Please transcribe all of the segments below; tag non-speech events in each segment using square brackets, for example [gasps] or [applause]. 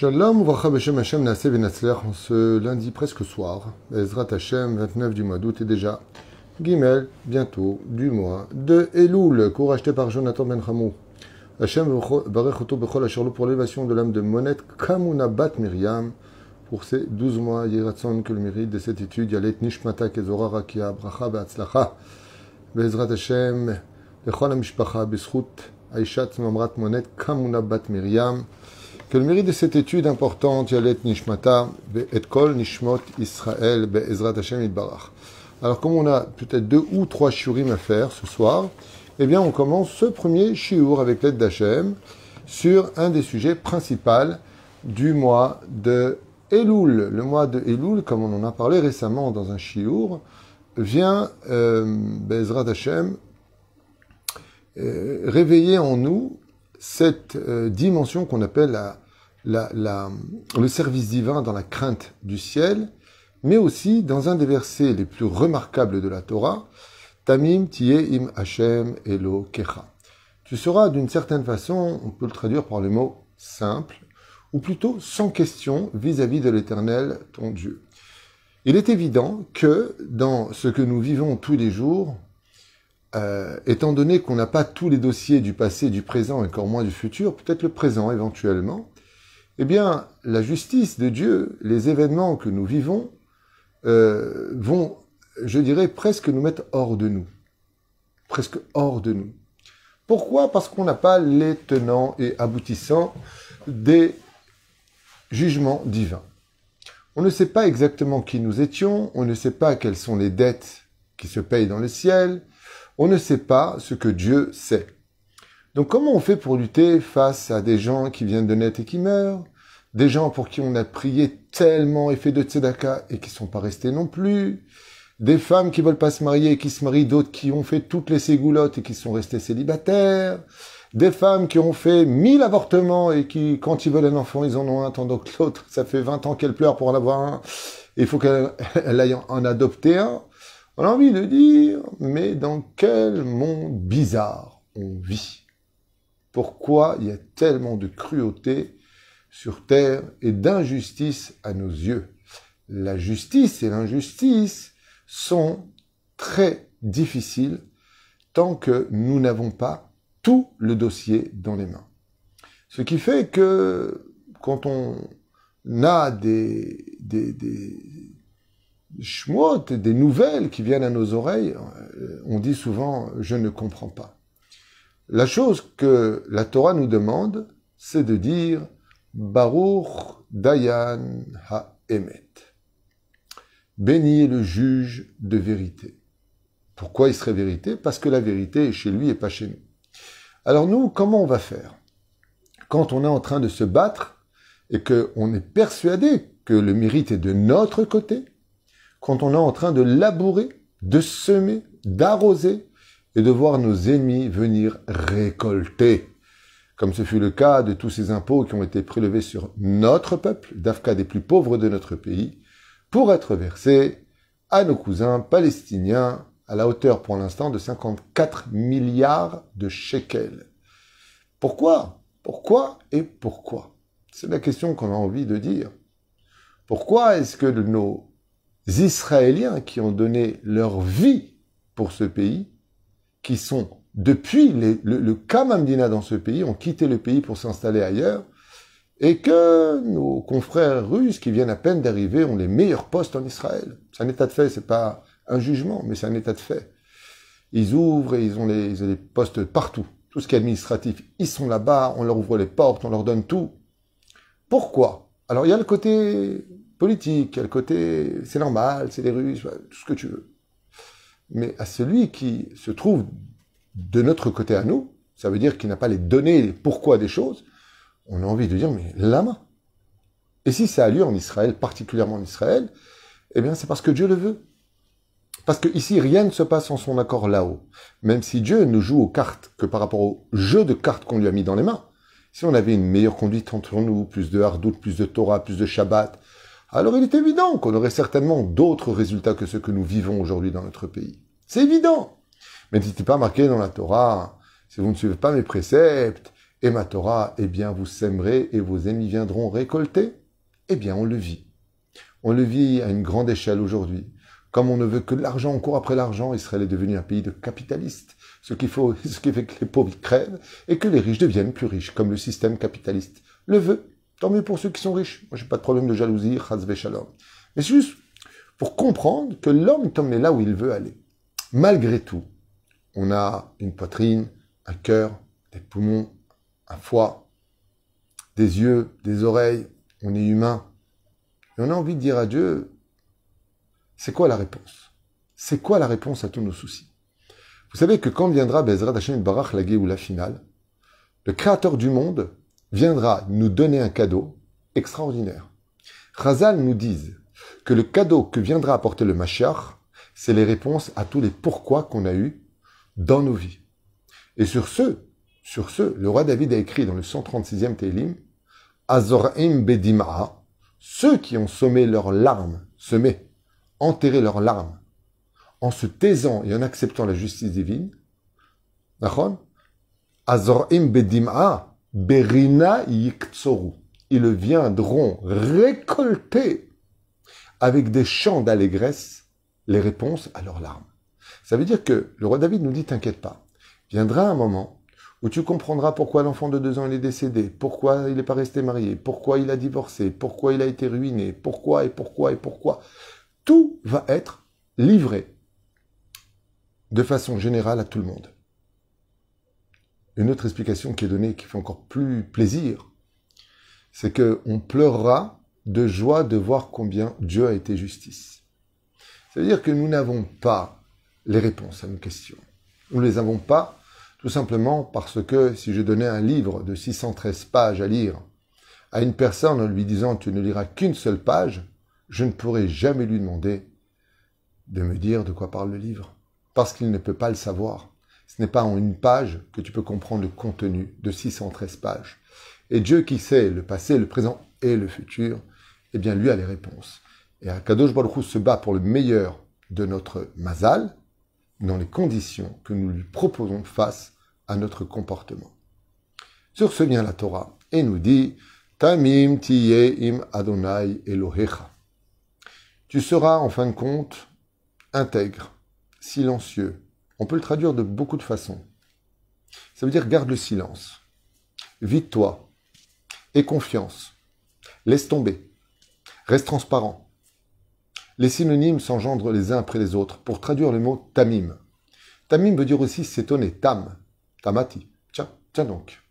Shalom, Hashem en ce lundi presque soir, Ezrat Hashem, 29 du mois d'août, et déjà Gimel, bientôt, du mois de Elul, cours acheté par Jonathan Ben Hamou. Hashem Barech Oto Bechol Asherlo pour l'élévation de l'âme de Monette Kamuna Bat Miriam, pour ces 12 mois, Yiratson, que le mérite de cette étude, Yalet Nishmata Kezora Rakia, Bracha Beatzlacha, Bezrat Hashem, Bechol HaMishpacha, Beschut, Aishat Mamrat Monet Kamuna Bat Miriam, que le mérite de cette étude importante, Yalet Nishmata, et Kol Nishmot Israël, Be'ezrat Hashem Itbarach. Alors, comme on a peut-être deux ou trois shiurim à faire ce soir, eh bien, on commence ce premier shiur avec l'aide d'Hachem sur un des sujets principaux du mois de Elul. Le mois de Elul, comme on en a parlé récemment dans un shiur, vient, euh, Be'ezrat Hashem, euh, réveiller en nous cette euh, dimension qu'on appelle la, la, la, le service divin dans la crainte du ciel, mais aussi dans un des versets les plus remarquables de la Torah, Tamim tiye im Hashem elo kecha. Tu seras d'une certaine façon, on peut le traduire par le mot simple, ou plutôt sans question vis-à-vis de l'Éternel, ton Dieu. Il est évident que dans ce que nous vivons tous les jours, euh, étant donné qu'on n'a pas tous les dossiers du passé, du présent encore moins du futur, peut-être le présent éventuellement, eh bien, la justice de Dieu, les événements que nous vivons, euh, vont, je dirais, presque nous mettre hors de nous. Presque hors de nous. Pourquoi? Parce qu'on n'a pas les tenants et aboutissants des jugements divins. On ne sait pas exactement qui nous étions, on ne sait pas quelles sont les dettes qui se payent dans le ciel, on ne sait pas ce que Dieu sait. Donc comment on fait pour lutter face à des gens qui viennent de naître et qui meurent, des gens pour qui on a prié tellement et fait de tzedaka et qui sont pas restés non plus, des femmes qui veulent pas se marier et qui se marient, d'autres qui ont fait toutes les ségoulottes et qui sont restés célibataires, des femmes qui ont fait mille avortements et qui, quand ils veulent un enfant, ils en ont un, tandis que l'autre, [laughs] ça fait 20 ans qu'elle pleure pour en avoir un, il faut qu'elle [laughs] aille en adopter un. On a envie de dire, mais dans quel monde bizarre on vit? Pourquoi il y a tellement de cruauté sur terre et d'injustice à nos yeux? La justice et l'injustice sont très difficiles tant que nous n'avons pas tout le dossier dans les mains. Ce qui fait que quand on a des, des, des nouvelles qui viennent à nos oreilles, on dit souvent je ne comprends pas. La chose que la Torah nous demande, c'est de dire Baruch Dayan Ha-Emet. Béni est le juge de vérité. Pourquoi il serait vérité? Parce que la vérité est chez lui et pas chez nous. Alors nous, comment on va faire? Quand on est en train de se battre et qu'on est persuadé que le mérite est de notre côté, quand on est en train de labourer, de semer, d'arroser et de voir nos ennemis venir récolter. Comme ce fut le cas de tous ces impôts qui ont été prélevés sur notre peuple, d'Afka des plus pauvres de notre pays, pour être versés à nos cousins palestiniens à la hauteur pour l'instant de 54 milliards de shekels. Pourquoi? Pourquoi et pourquoi? C'est la question qu'on a envie de dire. Pourquoi est-ce que nos Israéliens qui ont donné leur vie pour ce pays, qui sont, depuis le, le Kamamdina dans ce pays, ont quitté le pays pour s'installer ailleurs, et que nos confrères russes qui viennent à peine d'arriver ont les meilleurs postes en Israël. C'est un état de fait, c'est pas un jugement, mais c'est un état de fait. Ils ouvrent et ils ont les, ils ont les postes partout. Tout ce qui est administratif, ils sont là-bas, on leur ouvre les portes, on leur donne tout. Pourquoi? Alors il y a le côté politique, le côté c'est normal, c'est les Russes, tout ce que tu veux. Mais à celui qui se trouve de notre côté à nous, ça veut dire qu'il n'a pas les données, les pourquoi des choses, on a envie de dire, mais lama. Et si ça a lieu en Israël, particulièrement en Israël, eh bien c'est parce que Dieu le veut. Parce que ici, rien ne se passe en son accord là-haut. Même si Dieu ne joue aux cartes que par rapport au jeu de cartes qu'on lui a mis dans les mains. Si on avait une meilleure conduite entre nous, plus de hardout, plus de Torah, plus de Shabbat, alors il est évident qu'on aurait certainement d'autres résultats que ceux que nous vivons aujourd'hui dans notre pays. C'est évident. Mais n'était pas marqué dans la Torah, si vous ne suivez pas mes préceptes, et ma Torah, eh bien, vous sèmerez et vos ennemis viendront récolter. Eh bien, on le vit. On le vit à une grande échelle aujourd'hui. Comme on ne veut que l'argent, on court après l'argent, Israël est devenu un pays de capitalistes. Ce, faut, [laughs] ce qui fait que les pauvres crèvent et que les riches deviennent plus riches, comme le système capitaliste le veut. Tant mieux pour ceux qui sont riches. Moi, j'ai pas de problème de jalousie, chazve shalom. Mais c'est juste pour comprendre que l'homme est là où il veut aller. Malgré tout, on a une poitrine, un cœur, des poumons, un foie, des yeux, des oreilles. On est humain. Et on a envie de dire à Dieu, c'est quoi la réponse? C'est quoi la réponse à tous nos soucis? Vous savez que quand viendra Bezrat Hashem Barach la ou la finale, le créateur du monde viendra nous donner un cadeau extraordinaire. Razal nous dit que le cadeau que viendra apporter le Mashiach, c'est les réponses à tous les pourquoi qu'on a eu dans nos vies. Et sur ce, sur ce, le roi David a écrit dans le 136e Télim, Azorim Bedim'a, ceux qui ont sommé leurs larmes, semé, enterré leurs larmes, en se taisant et en acceptant la justice divine, Azorim Bedim'a, Berina Yiktsoru. Ils viendront récolter avec des chants d'allégresse les réponses à leurs larmes. Ça veut dire que le roi David nous dit T'inquiète pas, viendra un moment où tu comprendras pourquoi l'enfant de deux ans est décédé, pourquoi il n'est pas resté marié, pourquoi il a divorcé, pourquoi il a été ruiné, pourquoi et pourquoi et pourquoi. Tout va être livré de façon générale à tout le monde. Une autre explication qui est donnée, qui fait encore plus plaisir, c'est qu'on pleurera de joie de voir combien Dieu a été justice. C'est-à-dire que nous n'avons pas les réponses à nos questions. Nous ne les avons pas tout simplement parce que si je donnais un livre de 613 pages à lire à une personne en lui disant tu ne liras qu'une seule page, je ne pourrais jamais lui demander de me dire de quoi parle le livre, parce qu'il ne peut pas le savoir. Ce n'est pas en une page que tu peux comprendre le contenu de 613 pages. Et Dieu qui sait le passé, le présent et le futur, eh bien lui a les réponses. Et Akadosh Baruch se bat pour le meilleur de notre mazal dans les conditions que nous lui proposons face à notre comportement. Sur ce vient la Torah et nous dit Tamim tiye Adonai Elohecha. Tu seras en fin de compte intègre, silencieux, on peut le traduire de beaucoup de façons. Ça veut dire garde le silence. Vite-toi. Aie confiance. Laisse tomber. Reste transparent. Les synonymes s'engendrent les uns après les autres pour traduire le mot tamim. Tamim veut dire aussi s'étonner, tam, tamati. Tiens, tiens donc.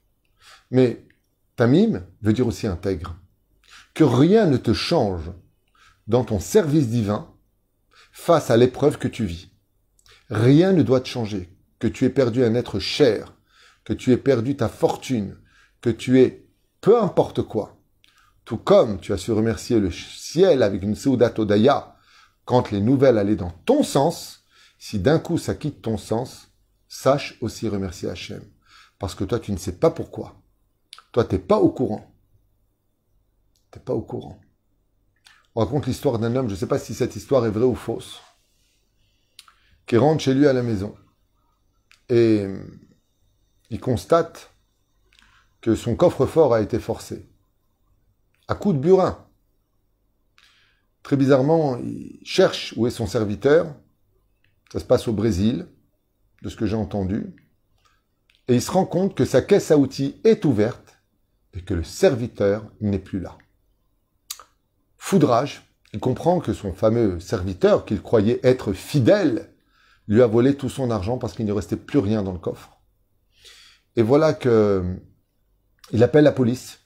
Mais tamim veut dire aussi intègre. Que rien ne te change dans ton service divin face à l'épreuve que tu vis. Rien ne doit te changer. Que tu aies perdu un être cher, que tu aies perdu ta fortune, que tu aies peu importe quoi. Tout comme tu as su remercier le ciel avec une Seudat Odaya quand les nouvelles allaient dans ton sens, si d'un coup ça quitte ton sens, sache aussi remercier Hachem. Parce que toi, tu ne sais pas pourquoi. Toi, tu n'es pas au courant. Tu n'es pas au courant. On raconte l'histoire d'un homme, je ne sais pas si cette histoire est vraie ou fausse qui rentre chez lui à la maison. Et il constate que son coffre-fort a été forcé. À coup de burin. Très bizarrement, il cherche où est son serviteur. Ça se passe au Brésil, de ce que j'ai entendu. Et il se rend compte que sa caisse à outils est ouverte et que le serviteur n'est plus là. Foudrage, il comprend que son fameux serviteur, qu'il croyait être fidèle, lui a volé tout son argent parce qu'il ne restait plus rien dans le coffre. Et voilà que il appelle la police.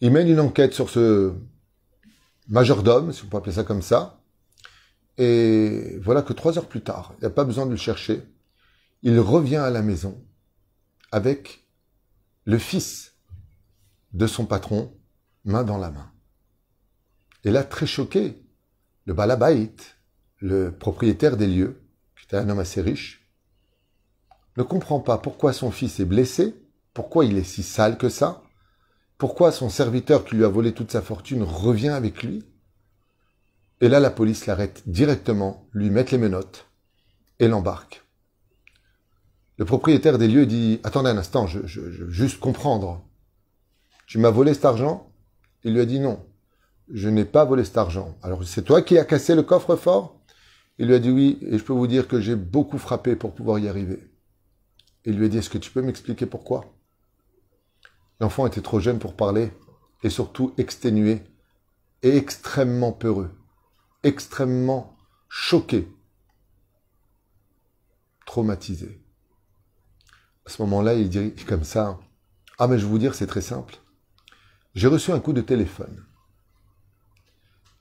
Il mène une enquête sur ce majordome, si on peut appeler ça comme ça. Et voilà que trois heures plus tard, il n'y a pas besoin de le chercher, il revient à la maison avec le fils de son patron, main dans la main. Et là, très choqué, le balabaït, le propriétaire des lieux, c'était un homme assez riche, ne comprend pas pourquoi son fils est blessé, pourquoi il est si sale que ça, pourquoi son serviteur qui lui a volé toute sa fortune revient avec lui. Et là, la police l'arrête directement, lui met les menottes et l'embarque. Le propriétaire des lieux dit Attendez un instant, je, je, je veux juste comprendre. Tu m'as volé cet argent? Il lui a dit Non, je n'ai pas volé cet argent. Alors c'est toi qui as cassé le coffre-fort? Il lui a dit Oui, et je peux vous dire que j'ai beaucoup frappé pour pouvoir y arriver. Il lui a dit Est-ce que tu peux m'expliquer pourquoi? L'enfant était trop jeune pour parler et surtout exténué et extrêmement peureux, extrêmement choqué, traumatisé. À ce moment-là, il dit comme ça Ah, mais je vais vous dire, c'est très simple. J'ai reçu un coup de téléphone.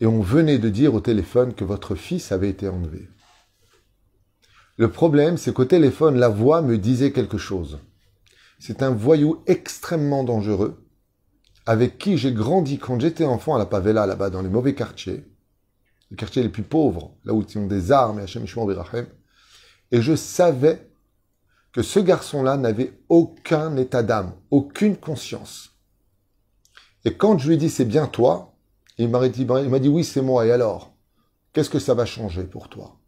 Et on venait de dire au téléphone que votre fils avait été enlevé. Le problème, c'est qu'au téléphone, la voix me disait quelque chose. C'est un voyou extrêmement dangereux, avec qui j'ai grandi quand j'étais enfant à la Pavela, là-bas, dans les mauvais quartiers, les quartiers les plus pauvres, là où ils ont des armes et Hachem Et je savais que ce garçon-là n'avait aucun état d'âme, aucune conscience. Et quand je lui dit c'est bien toi, il m'a dit, oui c'est moi, et alors Qu'est-ce que ça va changer pour toi?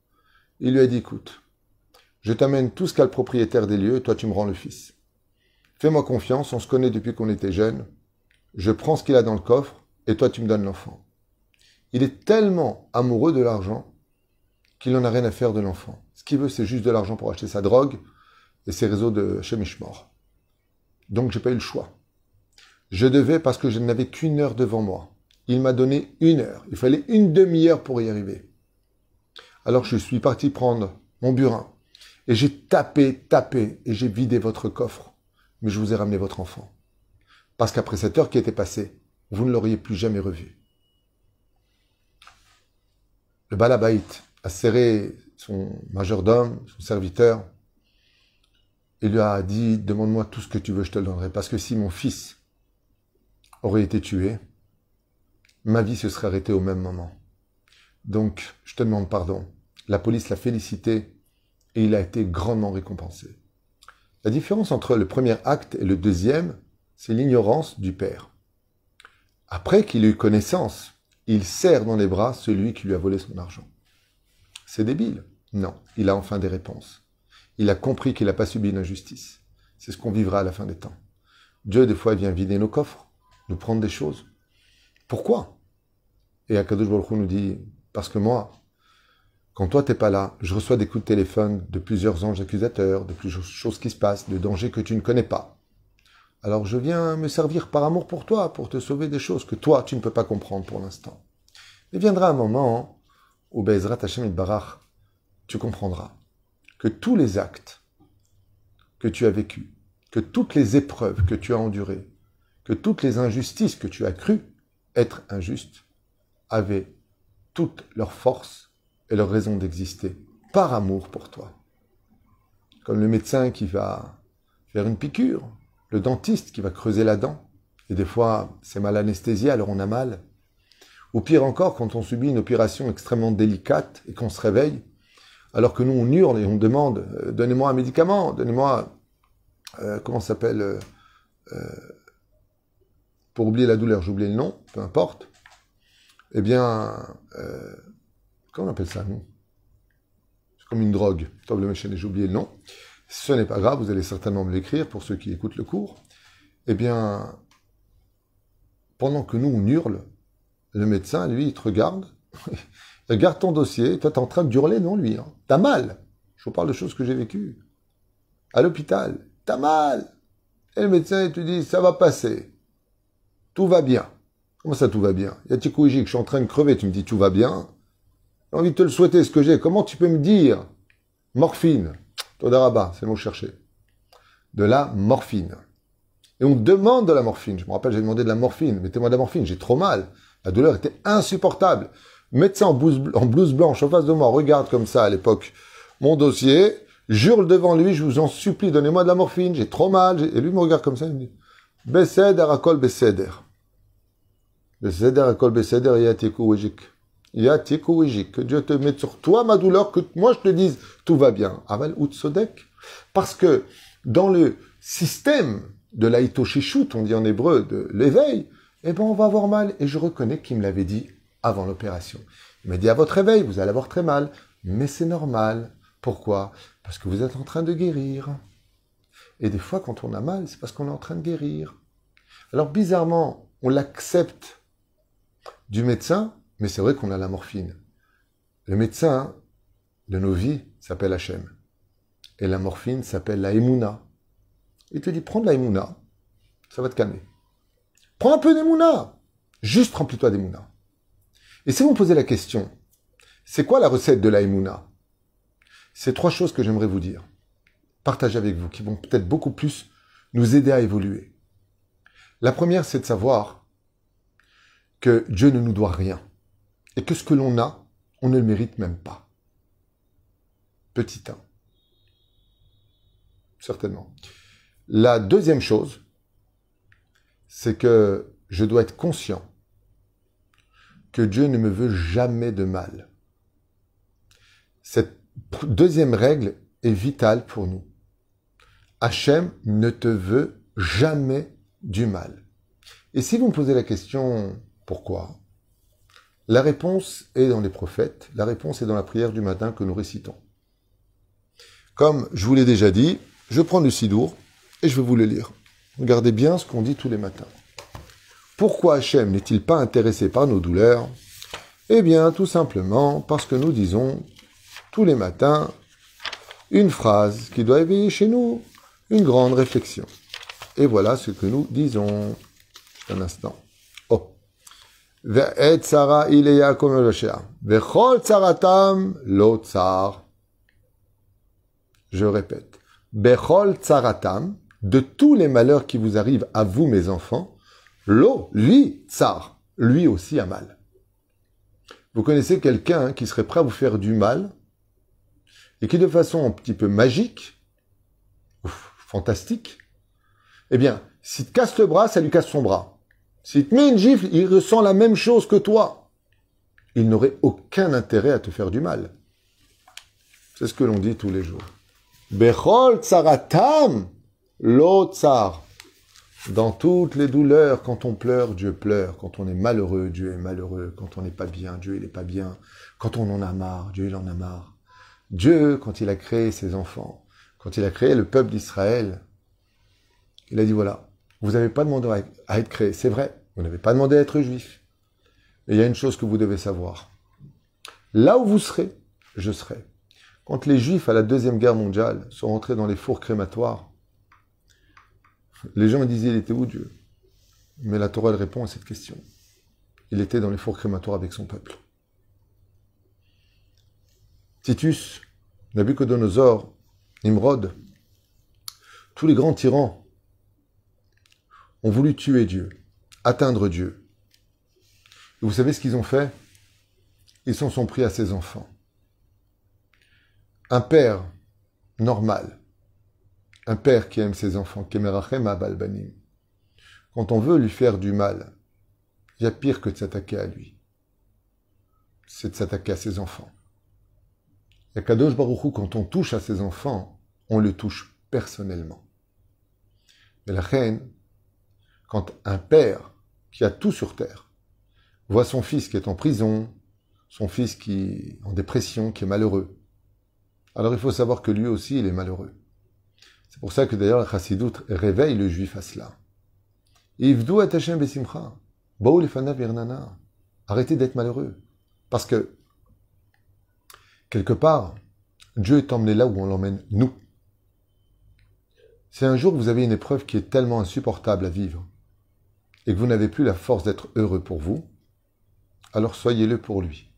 Il lui a dit écoute, je t'amène tout ce qu'a le propriétaire des lieux, toi tu me rends le fils. Fais-moi confiance, on se connaît depuis qu'on était jeunes. Je prends ce qu'il a dans le coffre, et toi tu me donnes l'enfant. Il est tellement amoureux de l'argent qu'il n'en a rien à faire de l'enfant. Ce qu'il veut, c'est juste de l'argent pour acheter sa drogue, et ses réseaux de Shemishmor. Donc j'ai pas eu le choix. Je devais parce que je n'avais qu'une heure devant moi. Il m'a donné une heure. Il fallait une demi-heure pour y arriver. Alors je suis parti prendre mon burin. Et j'ai tapé, tapé, et j'ai vidé votre coffre. Mais je vous ai ramené votre enfant. Parce qu'après cette heure qui était passée, vous ne l'auriez plus jamais revu. Le balabait a serré son majordome, son serviteur, il lui a dit, demande-moi tout ce que tu veux, je te le donnerai. Parce que si mon fils aurait été tué, ma vie se serait arrêtée au même moment. Donc, je te demande pardon. La police l'a félicité et il a été grandement récompensé. La différence entre le premier acte et le deuxième, c'est l'ignorance du père. Après qu'il ait eu connaissance, il serre dans les bras celui qui lui a volé son argent. C'est débile. Non, il a enfin des réponses. Il a compris qu'il n'a pas subi une injustice. C'est ce qu'on vivra à la fin des temps. Dieu, des fois, vient vider nos coffres, nous prendre des choses. Pourquoi? Et Akadosh Baruch nous dit, parce que moi, quand toi t'es pas là, je reçois des coups de téléphone de plusieurs anges accusateurs, de plusieurs choses qui se passent, de dangers que tu ne connais pas. Alors je viens me servir par amour pour toi, pour te sauver des choses que toi, tu ne peux pas comprendre pour l'instant. Mais viendra un moment où Bezrat Hashem Barach, tu comprendras que tous les actes que tu as vécus, que toutes les épreuves que tu as endurées, que toutes les injustices que tu as crues être injustes, avaient toute leur force et leur raison d'exister par amour pour toi. Comme le médecin qui va faire une piqûre, le dentiste qui va creuser la dent, et des fois c'est mal anesthésié alors on a mal. Ou pire encore, quand on subit une opération extrêmement délicate et qu'on se réveille, alors que nous, on hurle et on demande euh, donnez-moi un médicament, donnez-moi, euh, comment s'appelle euh, Pour oublier la douleur, j'oublie le nom, peu importe. Eh bien, comment on appelle ça, C'est comme une drogue. j'ai oublié le nom. Ce n'est pas grave, vous allez certainement me l'écrire pour ceux qui écoutent le cours. Eh bien, pendant que nous, on hurle, le médecin, lui, il te regarde. [laughs] Regarde ton dossier, toi, t'es en train de hurler, non, lui. Hein. T'as mal. Je vous parle de choses que j'ai vécues. À l'hôpital, t'as mal. Et le médecin, il te dit, ça va passer. Tout va bien. Comment ça, tout va bien? Y a que je suis en train de crever, tu me dis, tout va bien. J'ai envie de te le souhaiter, ce que j'ai. Comment tu peux me dire? Morphine. Todaraba, c'est le mot. De la morphine. Et on demande de la morphine. Je me rappelle, j'ai demandé de la morphine. Mettez-moi de la morphine, j'ai trop mal. La douleur était insupportable médecin en blouse, en blouse blanche en face de moi regarde comme ça à l'époque mon dossier, jure devant lui, je vous en supplie, donnez-moi de la morphine, j'ai trop mal. Et lui me regarde comme ça, il me dit, Beseder akol beseder. Que Dieu te mette sur toi ma douleur, que moi je te dise, tout va bien. Aval utsodek. Parce que dans le système de l'aïtoshishut, on dit en hébreu, de l'éveil, eh ben on va avoir mal. Et je reconnais qu'il me l'avait dit avant l'opération. Il m'a dit à votre réveil, vous allez avoir très mal, mais c'est normal. Pourquoi? Parce que vous êtes en train de guérir. Et des fois, quand on a mal, c'est parce qu'on est en train de guérir. Alors bizarrement, on l'accepte du médecin, mais c'est vrai qu'on a la morphine. Le médecin de nos vies s'appelle Hachem. Et la morphine s'appelle la Emouna. Il te dit, prends de la Emouna, ça va te calmer. Prends un peu d'Emouna. Juste remplis-toi d'Emouna. Et si vous me posez la question, c'est quoi la recette de la Emouna? C'est trois choses que j'aimerais vous dire, partager avec vous, qui vont peut-être beaucoup plus nous aider à évoluer. La première, c'est de savoir que Dieu ne nous doit rien. Et que ce que l'on a, on ne le mérite même pas. Petit 1. Certainement. La deuxième chose, c'est que je dois être conscient que Dieu ne me veut jamais de mal. Cette deuxième règle est vitale pour nous. Hachem ne te veut jamais du mal. Et si vous me posez la question, pourquoi? La réponse est dans les prophètes, la réponse est dans la prière du matin que nous récitons. Comme je vous l'ai déjà dit, je prends le sidour et je vais vous le lire. Regardez bien ce qu'on dit tous les matins. Pourquoi Hachem n'est-il pas intéressé par nos douleurs? Eh bien, tout simplement parce que nous disons tous les matins une phrase qui doit éveiller chez nous une grande réflexion. Et voilà ce que nous disons. Un instant. Je répète. Bechol tsaratam, de tous les malheurs qui vous arrivent à vous, mes enfants, l'eau, lui, tsar, lui aussi a mal. Vous connaissez quelqu'un qui serait prêt à vous faire du mal et qui de façon un petit peu magique, fantastique, eh bien, s'il te casse le bras, ça lui casse son bras. S'il te met une gifle, il ressent la même chose que toi. Il n'aurait aucun intérêt à te faire du mal. C'est ce que l'on dit tous les jours. Bechol tsaratam, l'otsar. Dans toutes les douleurs, quand on pleure, Dieu pleure. Quand on est malheureux, Dieu est malheureux. Quand on n'est pas bien, Dieu il n'est pas bien. Quand on en a marre, Dieu il en a marre. Dieu, quand il a créé ses enfants, quand il a créé le peuple d'Israël, il a dit voilà, vous n'avez pas demandé à être créé, c'est vrai, vous n'avez pas demandé à être juif. Mais il y a une chose que vous devez savoir. Là où vous serez, je serai. Quand les juifs à la Deuxième Guerre mondiale sont rentrés dans les fours crématoires, les gens disaient il était où Dieu? Mais la Torah répond à cette question. Il était dans les fours crématoires avec son peuple. Titus, Nabucodonosor, Nimrod, tous les grands tyrans ont voulu tuer Dieu, atteindre Dieu. Et vous savez ce qu'ils ont fait? Ils s'en sont pris à ses enfants. Un père normal, un père qui aime ses enfants, quand on veut lui faire du mal, il y a pire que de s'attaquer à lui. C'est de s'attaquer à ses enfants. Et Kadosh Baruchou, quand on touche à ses enfants, on le touche personnellement. Mais la reine, quand un père qui a tout sur terre voit son fils qui est en prison, son fils qui est en dépression, qui est malheureux, alors il faut savoir que lui aussi, il est malheureux. C'est pour ça que d'ailleurs la Chassidut réveille le juif à cela. Arrêtez d'être malheureux. Parce que, quelque part, Dieu est emmené là où on l'emmène nous. Si un jour vous avez une épreuve qui est tellement insupportable à vivre, et que vous n'avez plus la force d'être heureux pour vous, alors soyez-le pour lui.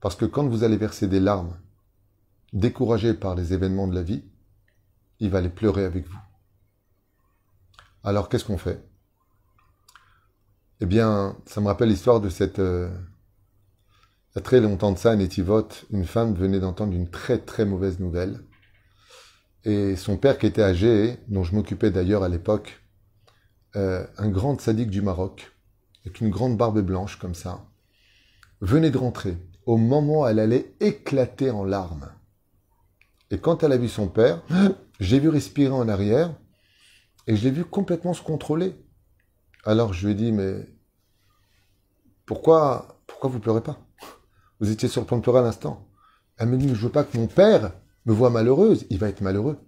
Parce que quand vous allez verser des larmes, découragé par les événements de la vie, il va les pleurer avec vous. Alors qu'est-ce qu'on fait? Eh bien, ça me rappelle l'histoire de cette... Euh, il y a très longtemps de ça, à Netivot, une femme venait d'entendre une très très mauvaise nouvelle. Et son père qui était âgé, dont je m'occupais d'ailleurs à l'époque, euh, un grand sadique du Maroc, avec une grande barbe blanche comme ça, venait de rentrer au moment où elle allait éclater en larmes. Et quand elle a vu son père, [gasps] j'ai vu respirer en arrière et je l'ai vu complètement se contrôler. Alors je lui ai dit, mais pourquoi, pourquoi vous pleurez pas? Vous étiez sur le point de pleurer à l'instant. Elle me dit, mais je veux pas que mon père me voit malheureuse, il va être malheureux.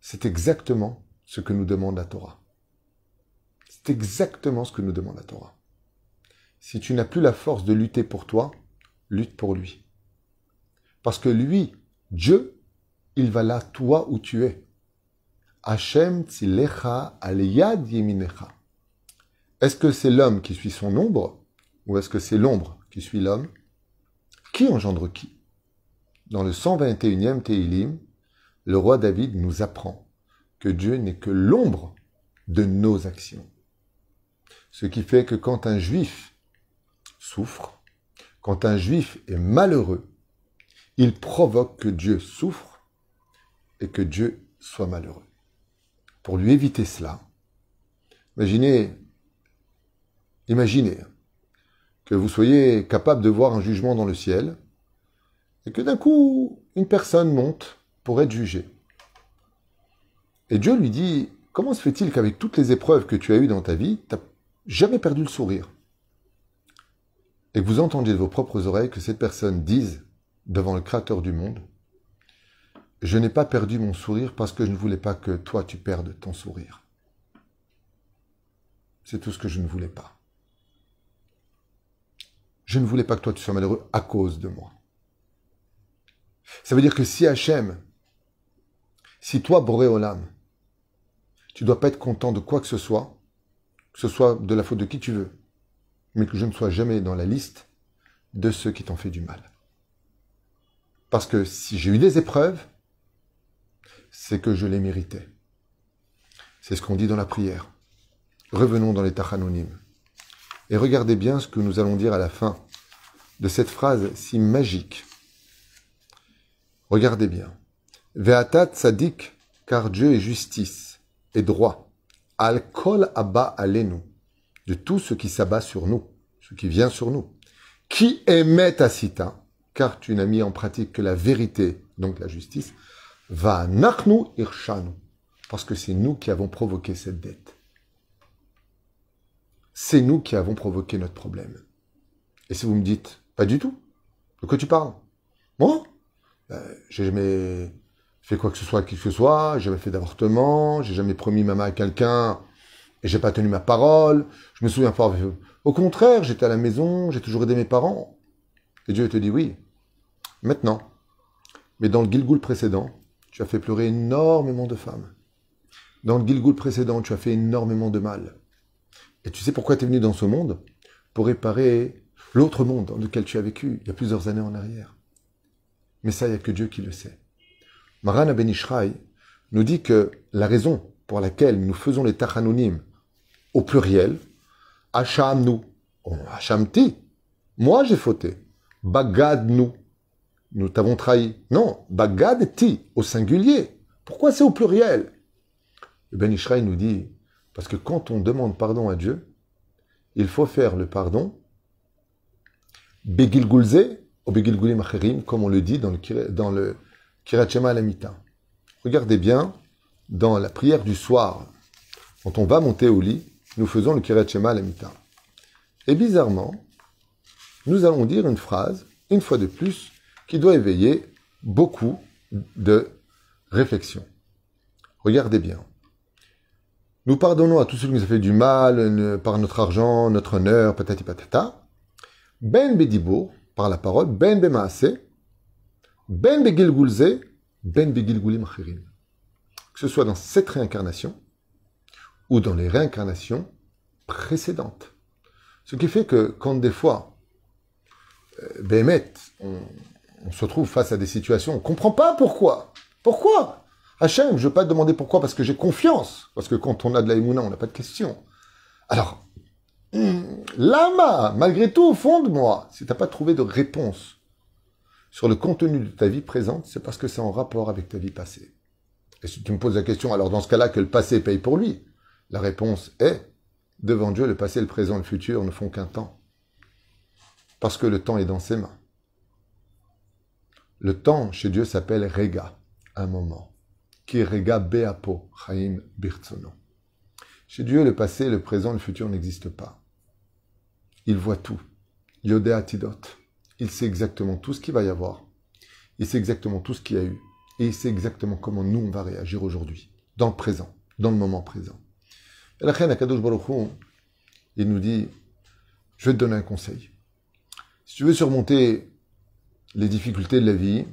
C'est exactement ce que nous demande la Torah. C'est exactement ce que nous demande la Torah. Si tu n'as plus la force de lutter pour toi, lutte pour lui. Parce que lui, Dieu, il va là, toi où tu es. Hachem tzilecha aliyad yeminecha. Est-ce que c'est l'homme qui suit son ombre ou est-ce que c'est l'ombre qui suit l'homme? Qui engendre qui? Dans le 121e Teilim, le roi David nous apprend que Dieu n'est que l'ombre de nos actions. Ce qui fait que quand un juif souffre, quand un juif est malheureux, il provoque que Dieu souffre et que Dieu soit malheureux. Pour lui éviter cela, imaginez, imaginez que vous soyez capable de voir un jugement dans le ciel et que d'un coup, une personne monte pour être jugée. Et Dieu lui dit, comment se fait-il qu'avec toutes les épreuves que tu as eues dans ta vie, tu n'as jamais perdu le sourire? Et que vous entendiez de vos propres oreilles que cette personne dise devant le Créateur du monde, je n'ai pas perdu mon sourire parce que je ne voulais pas que toi tu perdes ton sourire. C'est tout ce que je ne voulais pas. Je ne voulais pas que toi tu sois malheureux à cause de moi. Ça veut dire que si Hachem, si toi, Boréolam, tu ne dois pas être content de quoi que ce soit, que ce soit de la faute de qui tu veux, mais que je ne sois jamais dans la liste de ceux qui t'ont fait du mal. Parce que si j'ai eu des épreuves, c'est que je les méritais. C'est ce qu'on dit dans la prière. Revenons dans les tachanonymes. Et regardez bien ce que nous allons dire à la fin de cette phrase si magique. Regardez bien. Veatat sadik, car Dieu est justice et droit. Al kol abba de tout ce qui s'abat sur nous, ce qui vient sur nous. Qui émet sita, car tu n'as mis en pratique que la vérité, donc la justice, Va nachnu irshanu. Parce que c'est nous qui avons provoqué cette dette. C'est nous qui avons provoqué notre problème. Et si vous me dites, pas du tout, de quoi tu parles? Moi? Euh, J'ai jamais fait quoi que ce soit à qui que ce soit, j'ai jamais fait d'avortement, j'ai jamais promis ma main à quelqu'un et j'ai pas tenu ma parole, je me souviens pas. Au contraire, j'étais à la maison, j'ai toujours aidé mes parents. Et Dieu te dit oui. Maintenant. Mais dans le Gilgoul précédent, tu as fait pleurer énormément de femmes. Dans le Gilgoul précédent, tu as fait énormément de mal. Et tu sais pourquoi tu es venu dans ce monde? Pour réparer l'autre monde dans lequel tu as vécu il y a plusieurs années en arrière. Mais ça, il n'y a que Dieu qui le sait. Maran Ben nous dit que la raison pour laquelle nous faisons les tachanonim au pluriel, Hacham nous, oh, ti, moi j'ai fauté, Bagad nous, nous t'avons trahi. Non, Bagad ti, au singulier. Pourquoi c'est au pluriel? Ben Ishraï nous dit, parce que quand on demande pardon à Dieu, il faut faire le pardon Begilgulze ou Begilgulim comme on le dit dans le Kirat Alamita. Regardez bien, dans la prière du soir, quand on va monter au lit, nous faisons le Kirat Alamita. Et bizarrement, nous allons dire une phrase, une fois de plus, qui doit éveiller beaucoup de réflexion. Regardez bien. Nous pardonnons à tous ceux qui nous ont fait du mal par notre argent, notre honneur, patati patata. Ben bedibo, par la parole, ben bemaase, ben begilgulze, ben begilgulim achirim. Que ce soit dans cette réincarnation ou dans les réincarnations précédentes. Ce qui fait que quand des fois, euh, on, se retrouve face à des situations, on ne comprend pas pourquoi. Pourquoi? Hachem, je ne veux pas te demander pourquoi, parce que j'ai confiance. Parce que quand on a de la on n'a pas de questions. Alors, hmm, lama, malgré tout, au fond de moi, si tu n'as pas trouvé de réponse sur le contenu de ta vie présente, c'est parce que c'est en rapport avec ta vie passée. Et si tu me poses la question, alors dans ce cas-là, que le passé paye pour lui, la réponse est, devant Dieu, le passé, le présent le futur ne font qu'un temps. Parce que le temps est dans ses mains. Le temps chez Dieu s'appelle Rega, un moment. Qui Rega Beapo, Chaim Birtsono. Chez Dieu, le passé, le présent, le futur n'existent pas. Il voit tout. Yodé Atidot. Il sait exactement tout ce qu'il va y avoir. Il sait exactement tout ce qu'il y a eu. Et il sait exactement comment nous, on va réagir aujourd'hui. dans le présent, dans le moment présent. Et la reine Akadosh Baruch il nous dit, je vais te donner un conseil. Si tu veux surmonter les difficultés de la vie,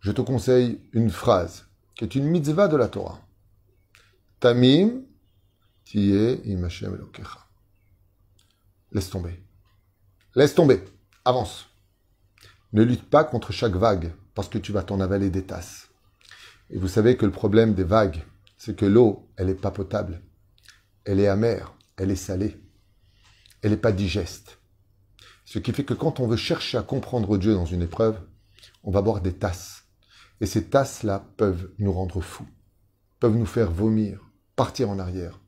je te conseille une phrase qui est une mitzvah de la Torah. Tamim tiye elokecha. Laisse tomber. Laisse tomber. Avance. Ne lutte pas contre chaque vague parce que tu vas t'en avaler des tasses. Et vous savez que le problème des vagues, c'est que l'eau, elle n'est pas potable. Elle est amère, elle est salée. Elle n'est pas digeste. Ce qui fait que quand on veut chercher à comprendre Dieu dans une épreuve, on va boire des tasses. Et ces tasses-là peuvent nous rendre fous, peuvent nous faire vomir, partir en arrière.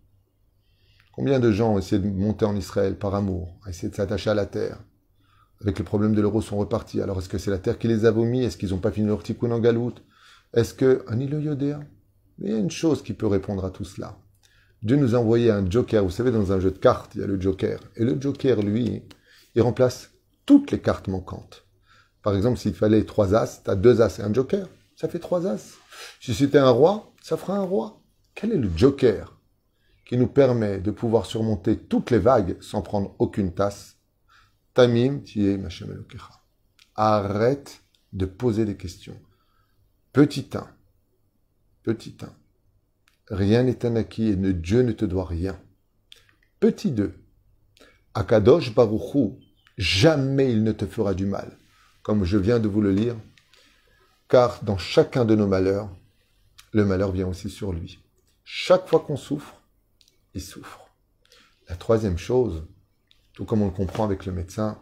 Combien de gens ont essayé de monter en Israël par amour, ont essayé de s'attacher à la terre Avec le problème de l'euro, sont repartis. Alors est-ce que c'est la terre qui les a vomis? Est-ce qu'ils n'ont pas fini leur tikkun en galoute Est-ce que... Yodéa Mais il y a une chose qui peut répondre à tout cela. Dieu nous a envoyé un joker. Vous savez, dans un jeu de cartes, il y a le joker. Et le joker, lui, il remplace toutes les cartes manquantes. Par exemple, s'il fallait trois as, tu as deux as et un joker ça fait trois as. Si c'était un roi, ça fera un roi. Quel est le joker qui nous permet de pouvoir surmonter toutes les vagues sans prendre aucune tasse Tamim tiye Arrête de poser des questions. Petit 1. Petit 1. Rien n'est un acquis et Dieu ne te doit rien. Petit 2. Akadosh Baruchou, jamais il ne te fera du mal. Comme je viens de vous le lire, car dans chacun de nos malheurs, le malheur vient aussi sur lui. Chaque fois qu'on souffre, il souffre. La troisième chose, tout comme on le comprend avec le médecin,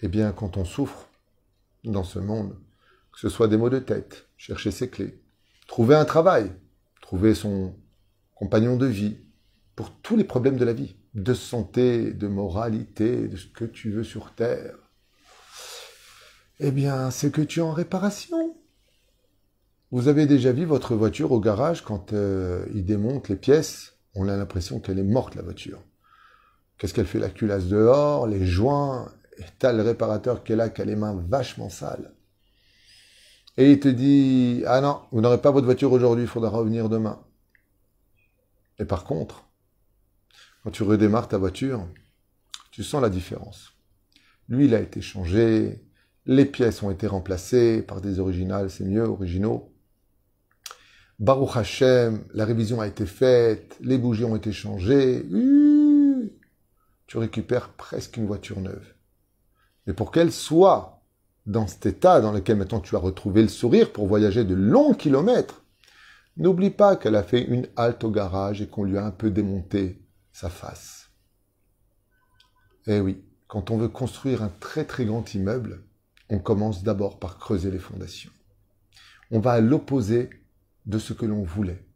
eh bien, quand on souffre dans ce monde, que ce soit des maux de tête, chercher ses clés, trouver un travail, trouver son compagnon de vie, pour tous les problèmes de la vie, de santé, de moralité, de ce que tu veux sur Terre, eh bien, c'est que tu es en réparation. Vous avez déjà vu votre voiture au garage quand euh, il démonte les pièces, on a l'impression qu'elle est morte la voiture. Qu'est-ce qu'elle fait la culasse dehors, les joints, et t'as le réparateur qui est là, qui a les mains vachement sales. Et il te dit, ah non, vous n'aurez pas votre voiture aujourd'hui, il faudra revenir demain. Et par contre, quand tu redémarres ta voiture, tu sens la différence. Lui, il a été changé, les pièces ont été remplacées par des originales, c'est mieux, originaux. Baruch Hashem, la révision a été faite, les bougies ont été changées. Tu récupères presque une voiture neuve. Mais pour qu'elle soit dans cet état dans lequel maintenant tu as retrouvé le sourire pour voyager de longs kilomètres, n'oublie pas qu'elle a fait une halte au garage et qu'on lui a un peu démonté sa face. Eh oui, quand on veut construire un très très grand immeuble, on commence d'abord par creuser les fondations. On va à l'opposé de ce que l'on voulait.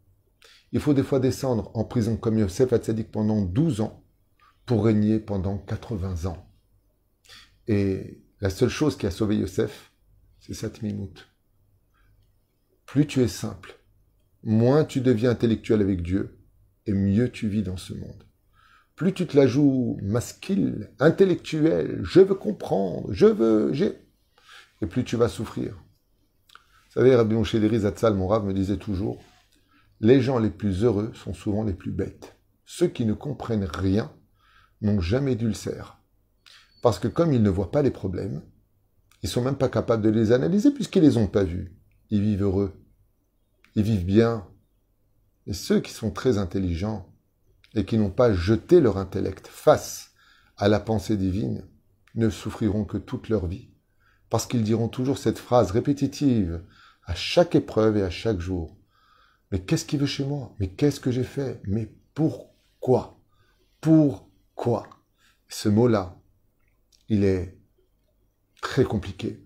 Il faut des fois descendre en prison comme Yosef Hatzadik pendant 12 ans pour régner pendant 80 ans. Et la seule chose qui a sauvé Yosef, c'est cette mimoute. Plus tu es simple, moins tu deviens intellectuel avec Dieu, et mieux tu vis dans ce monde. Plus tu te la joues masquille, intellectuel, je veux comprendre, je veux, j'ai et plus tu vas souffrir. Vous savez, Rabbi Moshe Zatzal, mon rave, me disait toujours, les gens les plus heureux sont souvent les plus bêtes. Ceux qui ne comprennent rien n'ont jamais d'ulcère. Parce que comme ils ne voient pas les problèmes, ils sont même pas capables de les analyser puisqu'ils les ont pas vus. Ils vivent heureux. Ils vivent bien. Et ceux qui sont très intelligents et qui n'ont pas jeté leur intellect face à la pensée divine ne souffriront que toute leur vie parce qu'ils diront toujours cette phrase répétitive à chaque épreuve et à chaque jour. Mais qu'est-ce qu'il veut chez moi? Mais qu'est-ce que j'ai fait? Mais pourquoi? Ce mot-là, il est très compliqué.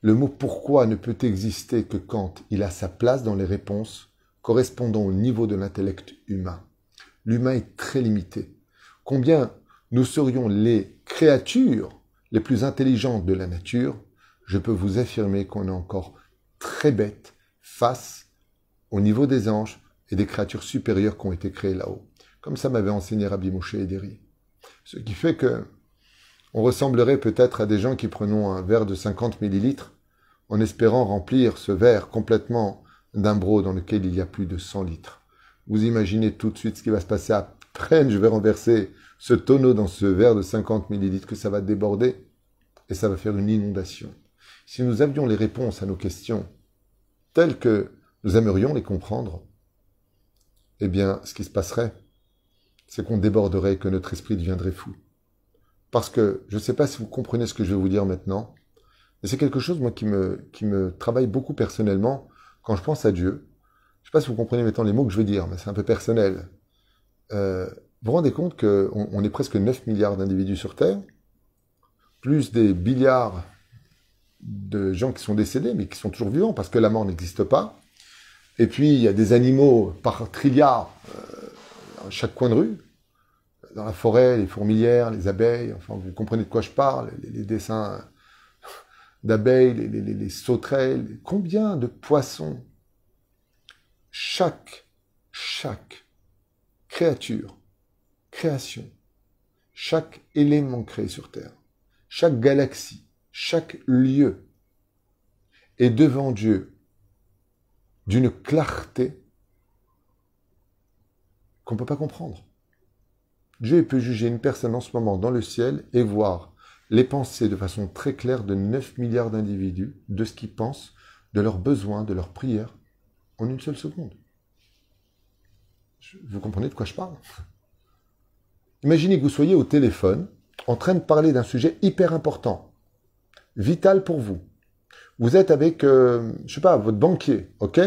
Le mot pourquoi ne peut exister que quand il a sa place dans les réponses correspondant au niveau de l'intellect humain. L'humain est très limité. Combien nous serions les créatures les plus intelligentes de la nature je peux vous affirmer qu'on est encore très bête face au niveau des anges et des créatures supérieures qui ont été créées là-haut. Comme ça m'avait enseigné Rabbi Moshe Ederi. Ce qui fait que on ressemblerait peut-être à des gens qui prenons un verre de 50 millilitres en espérant remplir ce verre complètement d'un bro dans lequel il y a plus de 100 litres. Vous imaginez tout de suite ce qui va se passer peine je vais renverser ce tonneau dans ce verre de 50 millilitres que ça va déborder et ça va faire une inondation. Si nous avions les réponses à nos questions telles que nous aimerions les comprendre, eh bien, ce qui se passerait, c'est qu'on déborderait, que notre esprit deviendrait fou. Parce que, je ne sais pas si vous comprenez ce que je vais vous dire maintenant, mais c'est quelque chose, moi, qui me, qui me travaille beaucoup personnellement quand je pense à Dieu. Je ne sais pas si vous comprenez maintenant les mots que je vais dire, mais c'est un peu personnel. Euh, vous vous rendez compte qu'on on est presque 9 milliards d'individus sur Terre, plus des milliards de gens qui sont décédés, mais qui sont toujours vivants, parce que la mort n'existe pas. Et puis, il y a des animaux par trilliards euh, à chaque coin de rue, dans la forêt, les fourmilières, les abeilles, enfin, vous comprenez de quoi je parle, les, dessins d'abeilles, les, les, sauterelles, combien de poissons chaque, chaque créature, création, chaque élément créé sur Terre, chaque galaxie, chaque lieu est devant Dieu d'une clarté qu'on ne peut pas comprendre. Dieu peut juger une personne en ce moment dans le ciel et voir les pensées de façon très claire de 9 milliards d'individus, de ce qu'ils pensent, de leurs besoins, de leurs prières, en une seule seconde. Vous comprenez de quoi je parle? Imaginez que vous soyez au téléphone en train de parler d'un sujet hyper important, vital pour vous. Vous êtes avec, euh, je sais pas, votre banquier, ok?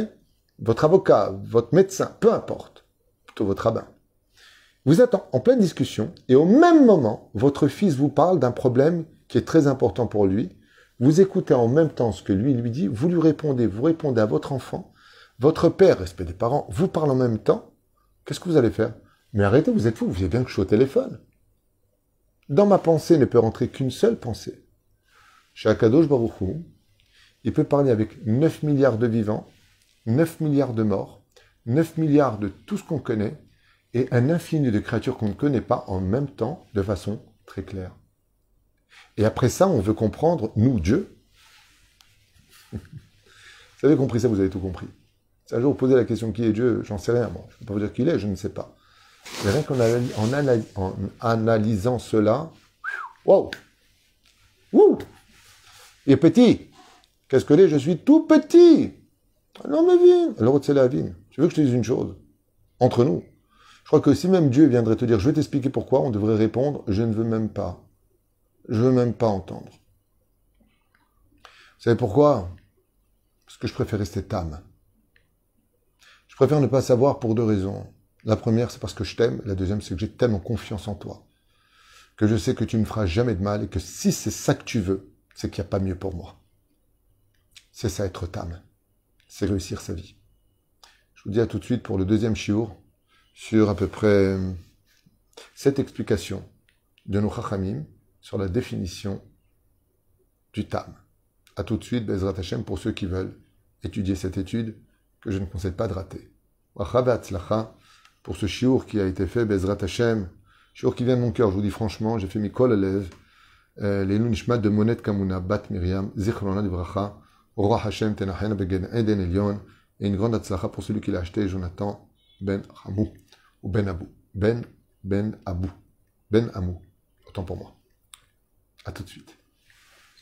Votre avocat, votre médecin, peu importe, plutôt votre rabbin. Vous êtes en, pleine discussion et au même moment, votre fils vous parle d'un problème qui est très important pour lui. Vous écoutez en même temps ce que lui lui dit, vous lui répondez, vous répondez à votre enfant. Votre père, respect des parents, vous parle en même temps. Qu'est-ce que vous allez faire? Mais arrêtez, vous êtes fou, vous savez bien que je suis au téléphone. Dans ma pensée ne peut rentrer qu'une seule pensée. Chez Akadosh Baruchou, il peut parler avec 9 milliards de vivants, 9 milliards de morts, 9 milliards de tout ce qu'on connaît, et un infini de créatures qu'on ne connaît pas en même temps, de façon très claire. Et après ça, on veut comprendre, nous, Dieu. vous avez compris ça, vous avez tout compris. Si un jour vous posez la question qui est Dieu, j'en sais rien, moi. Je ne peux pas vous dire qui il est, je ne sais pas. Mais rien qu'en en, analysant cela, wow! Wouh! Il est petit! Qu'est-ce que est Je suis tout petit! Non, mais viens! Alors, c'est la vie. Tu veux que je te dise une chose? Entre nous. Je crois que si même Dieu viendrait te dire, je vais t'expliquer pourquoi, on devrait répondre, je ne veux même pas. Je veux même pas entendre. Vous savez pourquoi? Parce que je préfère rester tam. Je préfère ne pas savoir pour deux raisons. La première, c'est parce que je t'aime. La deuxième, c'est que j'ai tellement confiance en toi. Que je sais que tu ne me feras jamais de mal et que si c'est ça que tu veux, c'est qu'il n'y a pas mieux pour moi. C'est ça être tam. C'est réussir sa vie. Je vous dis à tout de suite pour le deuxième chiour sur à peu près cette explication de nos chachamim sur la définition du tam. A tout de suite, Bezrat Hashem, pour ceux qui veulent étudier cette étude, que je ne conseille pas de rater. Pour ce chiour qui a été fait, Bezrat Hashem, chiour qui vient de mon cœur, je vous dis franchement, j'ai fait mi kol alev, euh, les nishmat de Monet Kamuna, Bat Miriam, Zichrona Livracha, Roi Hashem Tenachena Begen Eden Elion, et une grande atzlacha pour celui qui l'a acheté, Jonathan Ben Hamou ou Ben Abou. Ben, Ben Abou. Ben Amou. Autant pour moi. À tout de suite.